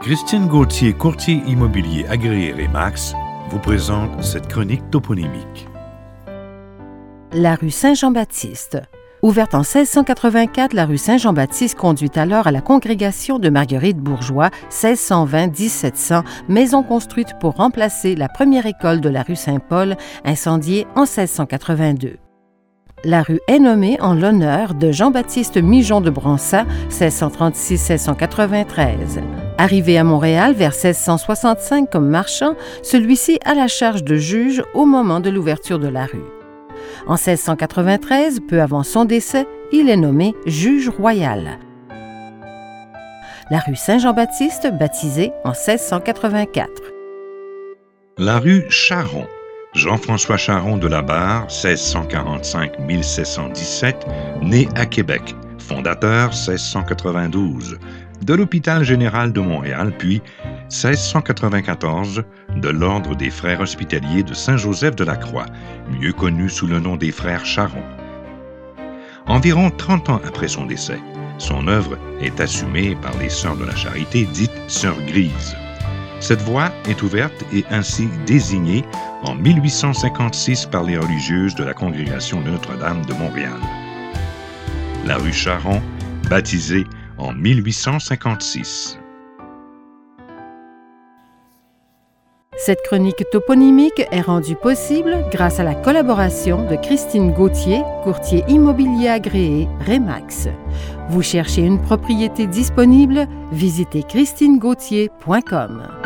Christiane Gauthier, courtier immobilier agréé Remax, vous présente cette chronique toponymique. La rue Saint-Jean-Baptiste. Ouverte en 1684, la rue Saint-Jean-Baptiste conduit alors à la congrégation de Marguerite Bourgeois, 1620-1700, maison construite pour remplacer la première école de la rue Saint-Paul, incendiée en 1682. La rue est nommée en l'honneur de Jean-Baptiste Mijon de Bransat, 1636-1693. Arrivé à Montréal vers 1665 comme marchand, celui-ci a la charge de juge au moment de l'ouverture de la rue. En 1693, peu avant son décès, il est nommé juge royal. La rue Saint-Jean-Baptiste, baptisée en 1684. La rue Charon. Jean-François Charon de la Barre, 1645-1717, né à Québec, fondateur 1692 de l'Hôpital général de Montréal, puis 1694 de l'Ordre des Frères hospitaliers de Saint-Joseph de la Croix, mieux connu sous le nom des Frères Charon. Environ 30 ans après son décès, son œuvre est assumée par les Sœurs de la Charité, dites Sœurs Grises. Cette voie est ouverte et ainsi désignée en 1856 par les religieuses de la congrégation de Notre-Dame de Montréal. La rue Charon, baptisée en 1856. Cette chronique toponymique est rendue possible grâce à la collaboration de Christine Gauthier, courtier immobilier agréé Remax. Vous cherchez une propriété disponible? Visitez christinegauthier.com.